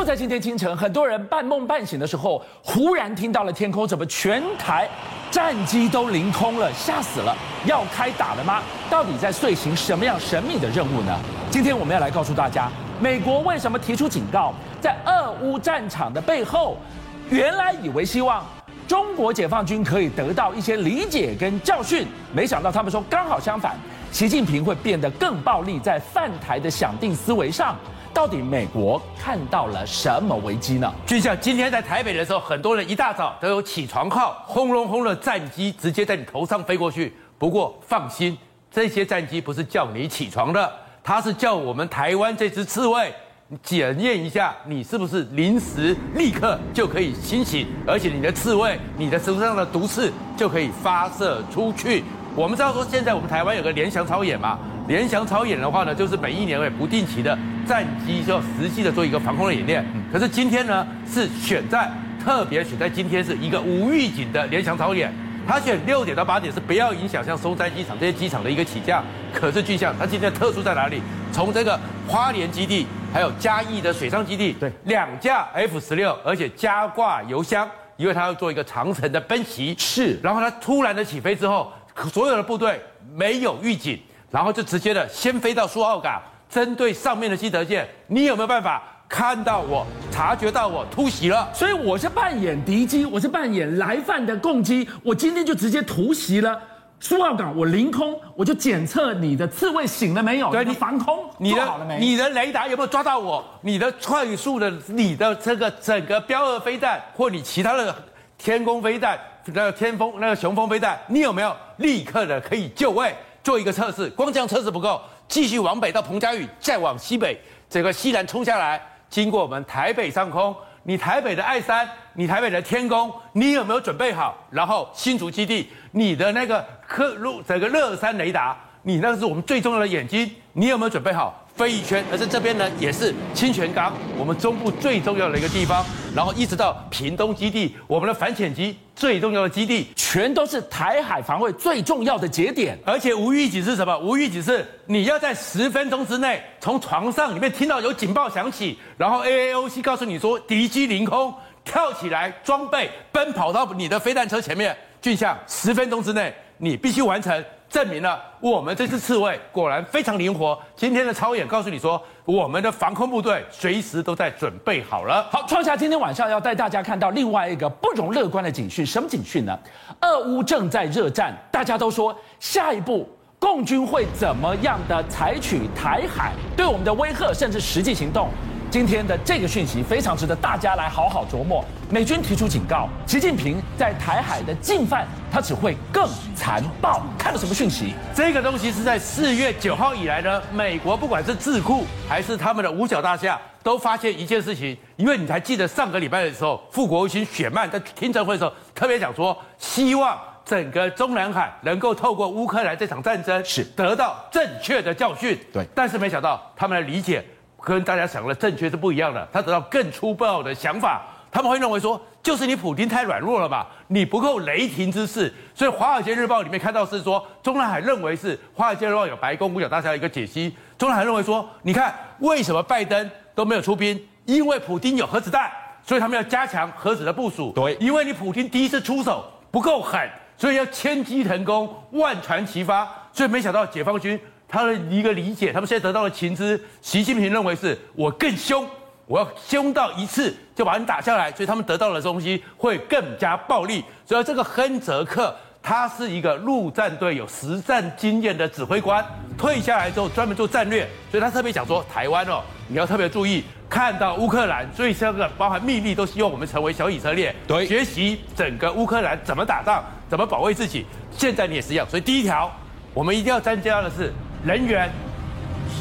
就在今天清晨，很多人半梦半醒的时候，忽然听到了天空怎么全台战机都凌空了，吓死了！要开打了吗？到底在遂行什么样神秘的任务呢？今天我们要来告诉大家，美国为什么提出警告，在俄乌战场的背后，原来以为希望中国解放军可以得到一些理解跟教训，没想到他们说刚好相反，习近平会变得更暴力，在犯台的想定思维上。到底美国看到了什么危机呢？就像今天在台北的时候，很多人一大早都有起床号，轰隆轰的战机直接在你头上飞过去。不过放心，这些战机不是叫你起床的，它是叫我们台湾这只刺猬检验一下你是不是临时立刻就可以清醒，而且你的刺猬、你的身上的毒刺就可以发射出去。我们知道说，现在我们台湾有个联翔操演嘛。联翔操演的话呢，就是每一年会不定期的战机就要实际的做一个防空的演练。可是今天呢，是选在特别选在今天是一个无预警的联翔操演。他选六点到八点是不要影响像松山机场这些机场的一个起降。可是巨象，它今天特殊在哪里？从这个花莲基地还有嘉义的水上基地，对，两架 F 十六，而且加挂油箱，因为它要做一个长程的奔袭。是，然后它突然的起飞之后，所有的部队没有预警。然后就直接的先飞到苏澳港，针对上面的基德舰，你有没有办法看到我、察觉到我突袭了？所以我是扮演敌机，我是扮演来犯的共机，我今天就直接突袭了苏澳港，我凌空，我就检测你的刺猬醒了没有？对，你防空做好了没？你的雷达有没有抓到我？你的快速的，你的这个整个标二飞弹或你其他的天宫飞弹，那个天风那个雄风飞弹，你有没有立刻的可以就位？做一个测试，光这样测试不够，继续往北到彭佳屿，再往西北，整个西南冲下来，经过我们台北上空，你台北的爱山，你台北的天宫，你有没有准备好？然后新竹基地，你的那个科路整个乐山雷达，你那个是我们最重要的眼睛，你有没有准备好？飞一圈，而在这边呢，也是清泉岗，我们中部最重要的一个地方，然后一直到屏东基地，我们的反潜机最重要的基地，全都是台海防卫最重要的节点。而且无预警是什么？无预警是你要在十分钟之内从床上里面听到有警报响起，然后 AAOC 告诉你说敌机凌空，跳起来装备奔跑到你的飞弹车前面，俊相十分钟之内你必须完成。证明了我们这支刺猬果然非常灵活。今天的超演告诉你说，我们的防空部队随时都在准备好了。好，创下今天晚上要带大家看到另外一个不容乐观的警讯。什么警讯呢？俄乌正在热战，大家都说下一步共军会怎么样的采取台海对我们的威吓，甚至实际行动。今天的这个讯息非常值得大家来好好琢磨。美军提出警告，习近平在台海的进犯，他只会更残暴。看到什么讯息？这个东西是在四月九号以来呢，美国不管是智库还是他们的五角大厦，都发现一件事情。因为你还记得上个礼拜的时候，副国务卿雪曼在听证会的时候特别讲说，希望整个中南海能够透过乌克兰这场战争是得到正确的教训。对，但是没想到他们的理解。跟大家想的正确是不一样的，他得到更粗暴的想法，他们会认为说，就是你普京太软弱了吧，你不够雷霆之势，所以《华尔街日报》里面看到是说，中南海认为是《华尔街日报》有白宫五角大厦的一个解析，中南海认为说，你看为什么拜登都没有出兵？因为普京有核子弹，所以他们要加强核子的部署。对，因为你普京第一次出手不够狠，所以要千机腾攻，万船齐发，所以没想到解放军。他的一个理解，他们现在得到的情资，习近平认为是我更凶，我要凶到一次就把你打下来，所以他们得到的东西会更加暴力。所以这个亨泽克，他是一个陆战队有实战经验的指挥官，退下来之后专门做战略，所以他特别讲说，台湾哦，你要特别注意，看到乌克兰，所以这个包含秘密都希望我们成为小以色列，对，学习整个乌克兰怎么打仗，怎么保卫自己。现在你也是一样，所以第一条，我们一定要增加的是。人员、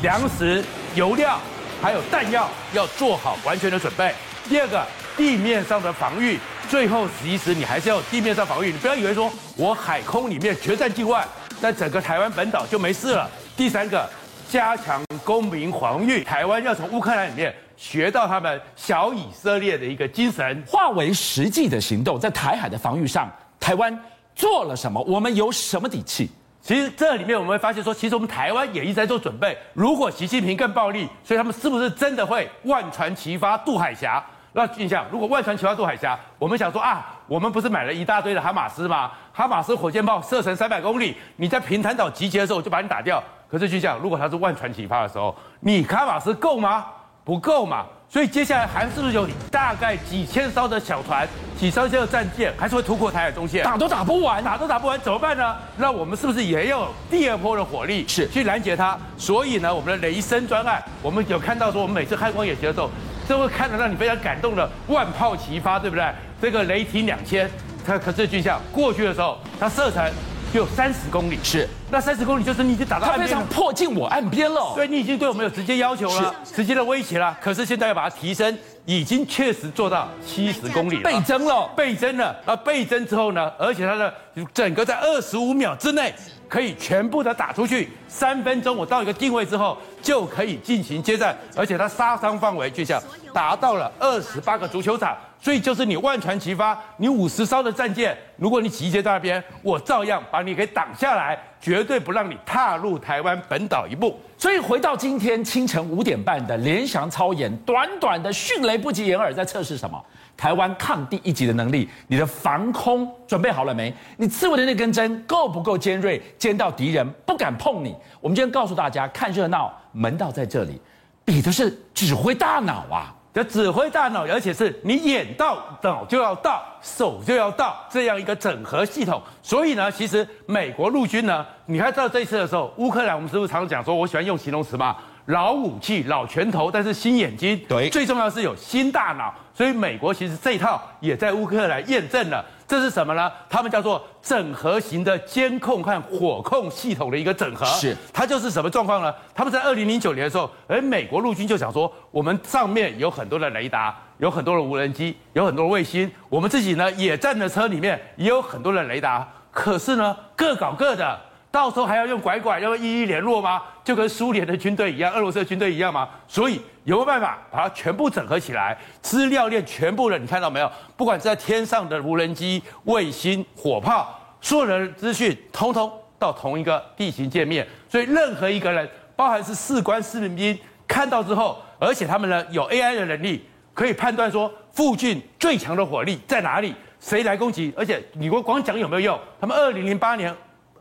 粮食、油料，还有弹药，要做好完全的准备。第二个，地面上的防御，最后其实你还是要地面上防御。你不要以为说我海空里面决战境外，在整个台湾本岛就没事了。第三个，加强公民防御，台湾要从乌克兰里面学到他们小以色列的一个精神，化为实际的行动。在台海的防御上，台湾做了什么？我们有什么底气？其实这里面我们会发现说，其实我们台湾也一直在做准备。如果习近平更暴力，所以他们是不是真的会万船齐发渡海峡？那印象，如果万船齐发渡海峡，我们想说啊，我们不是买了一大堆的哈马斯吗？哈马斯火箭炮射程三百公里，你在平潭岛集结的时候就把你打掉。可是就像，如果他是万船齐发的时候，你哈马斯够吗？不够嘛。所以接下来还是不是有大概几千艘的小船、几艘这个战舰，还是会突破台海中线，打都打不完，打都打不完，怎么办呢？那我们是不是也有第二波的火力，是去拦截它？所以呢，我们的雷声专案，我们有看到说，我们每次开光演习的时候，都会看得让你非常感动的万炮齐发，对不对？这个雷霆两千，它可是军象过去的时候，它射程。就有三十公里，是那三十公里就是你已经打到岸边常迫近我岸边了。对，你已经对我们有直接要求了，直接的威胁了。可是现在要把它提升，已经确实做到七十公里了，倍增了，倍增了。那倍增之后呢？而且它的整个在二十五秒之内可以全部的打出去，三分钟我到一个定位之后就可以进行接战，而且它杀伤范围就像达到了二十八个足球场。所以就是你万船齐发，你五十艘的战舰，如果你集结在那边，我照样把你给挡下来，绝对不让你踏入台湾本岛一步。所以回到今天清晨五点半的联翔操演，短短的迅雷不及掩耳，在测试什么？台湾抗第一级的能力，你的防空准备好了没？你刺猬的那根针够不够尖锐，尖到敌人不敢碰你？我们今天告诉大家，看热闹，门道在这里，比的是指挥大脑啊。就指挥大脑，而且是你眼到脑就要到，手就要到这样一个整合系统。所以呢，其实美国陆军呢，你看到这一次的时候，乌克兰我们是不是常常讲说，我喜欢用形容词嘛？老武器、老拳头，但是新眼睛。对，最重要是有新大脑。所以美国其实这一套也在乌克兰验证了。这是什么呢？他们叫做整合型的监控和火控系统的一个整合。是，它就是什么状况呢？他们在二零零九年的时候，而美国陆军就想说，我们上面有很多的雷达，有很多的无人机，有很多的卫星，我们自己呢野战的车里面也有很多的雷达，可是呢各搞各的。到时候还要用拐拐，要一一联络吗？就跟苏联的军队一样，俄罗斯的军队一样吗？所以有没有办法把它全部整合起来？资料链全部的，你看到没有？不管是在天上的无人机、卫星、火炮，所有的资讯通通到同一个地形界面。所以任何一个人，包含是士官、士兵，看到之后，而且他们呢有 AI 的能力，可以判断说附近最强的火力在哪里，谁来攻击。而且你光光讲有没有用？他们二零零八年。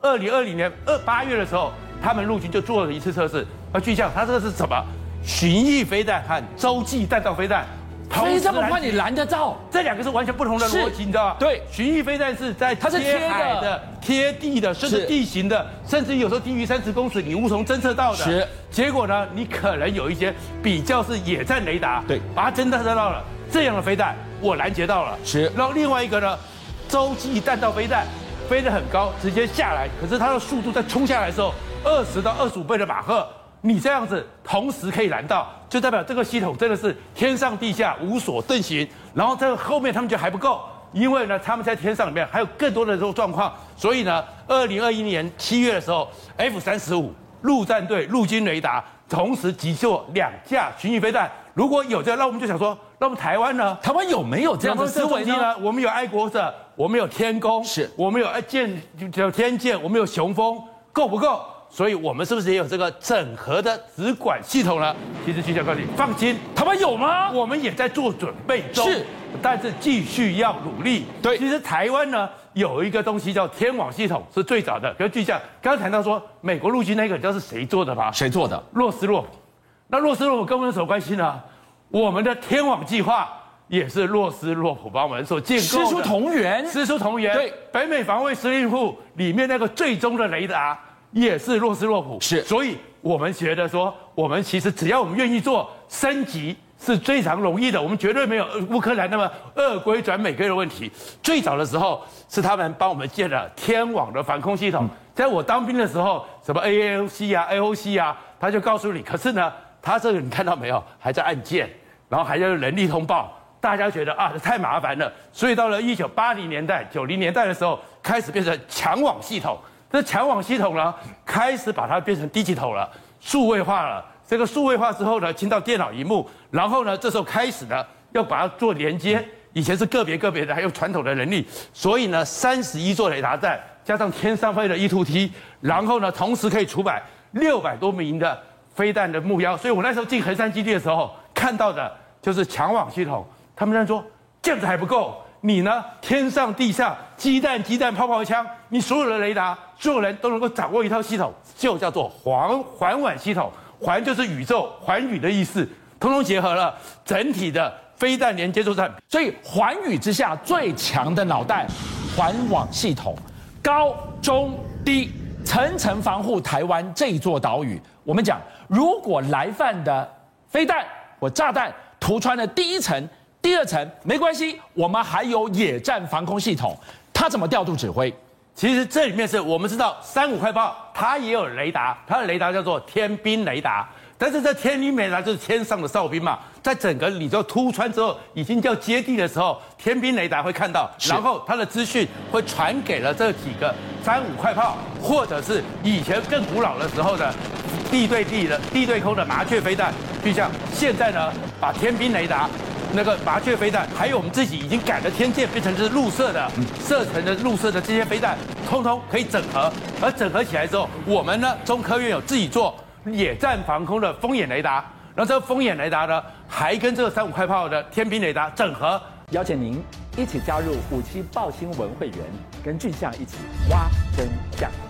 二零二零年二八月的时候，他们陆军就做了一次测试。而巨象，它这个是什么？巡弋飞弹和洲际弹道飞弹，飞这么快你拦得到？这两个是完全不同的逻辑，你知道吗？对，巡弋飞弹是在它是贴海的、贴地的，甚至地形的，甚至有时候低于三十公尺你无从侦测到的。是。结果呢，你可能有一些比较是野战雷达，对，把它侦测到了这样的飞弹，我拦截到了。是。然后另外一个呢，洲际弹道飞弹。飞得很高，直接下来，可是它的速度在冲下来的时候，二十到二十五倍的马赫，你这样子同时可以拦到，就代表这个系统真的是天上地下无所遁形。然后这个后面他们觉得还不够，因为呢他们在天上里面还有更多的这种状况，所以呢，二零二一年七月的时候，F 三十五陆战队陆军雷达同时击落两架巡弋飞弹。如果有这样，那我们就想说，那么台湾呢？台湾有没有这样的思维呢？我们有爱国者，我们有天弓，是我们有爱舰，有天剑，我们有雄风，够不够？所以我们是不是也有这个整合的直管系统呢？其实，就想告诉你，放心，台湾有吗？我们也在做准备中，是，但是继续要努力。对，其实台湾呢有一个东西叫天网系统，是最早的。比如，就像刚刚谈到说，美国陆军那个你知道是谁做的吗？谁做的？洛斯洛。那洛斯洛普跟我们有什么关系呢？我们的天网计划也是洛斯洛普帮我们所建构的。师出同源，师出同源。对，北美防卫司令部里面那个最终的雷达也是洛斯洛普。是，所以我们觉得说，我们其实只要我们愿意做升级，是非常容易的。我们绝对没有乌克兰那么俄归转美归的问题。最早的时候是他们帮我们建了天网的防空系统。在我当兵的时候，什么 AAOC 啊、AOC 啊，他就告诉你，可是呢。他这个你看到没有？还在按键，然后还要人力通报，大家觉得啊，这太麻烦了。所以到了一九八零年代、九零年代的时候，开始变成强网系统。这强网系统呢，开始把它变成 digital 了，数位化了。这个数位化之后呢，进到电脑萤幕，然后呢，这时候开始呢，要把它做连接。以前是个别个别的，还有传统的人力。所以呢，三十一座雷达站加上天上飞的 E-2T，然后呢，同时可以除摆六百多名的飞弹的目标。所以我那时候进横山基地的时候，看到的就是强网系统。他们在说这样子还不够，你呢，天上地下机弹机弹泡泡枪，你所有的雷达，所有人都能够掌握一套系统，就叫做环环网系统。环就是宇宙环宇的意思，通通结合了整体的飞弹连接作战。所以环宇之下最强的脑袋，环网系统。高中低层层防护台湾这座岛屿。我们讲，如果来犯的飞弹或炸弹突穿了第一层、第二层，没关系，我们还有野战防空系统。它怎么调度指挥？其实这里面是我们知道，三五快炮它也有雷达，它的雷达叫做天兵雷达。但是这天兵雷达就是天上的哨兵嘛，在整个你就突穿之后，已经叫接地的时候，天兵雷达会看到，然后它的资讯会传给了这几个三五快炮，或者是以前更古老的时候的地对地的地对空的麻雀飞弹，就像现在呢，把天兵雷达那个麻雀飞弹，还有我们自己已经改了天剑变成是入射的射程的入射的这些飞弹，通通可以整合，而整合起来之后，我们呢中科院有自己做。野战防空的风眼雷达，然后这个风眼雷达呢，还跟这个三五快炮的天兵雷达整合。邀请您一起加入五七报新闻会员，跟俊相一起挖真相。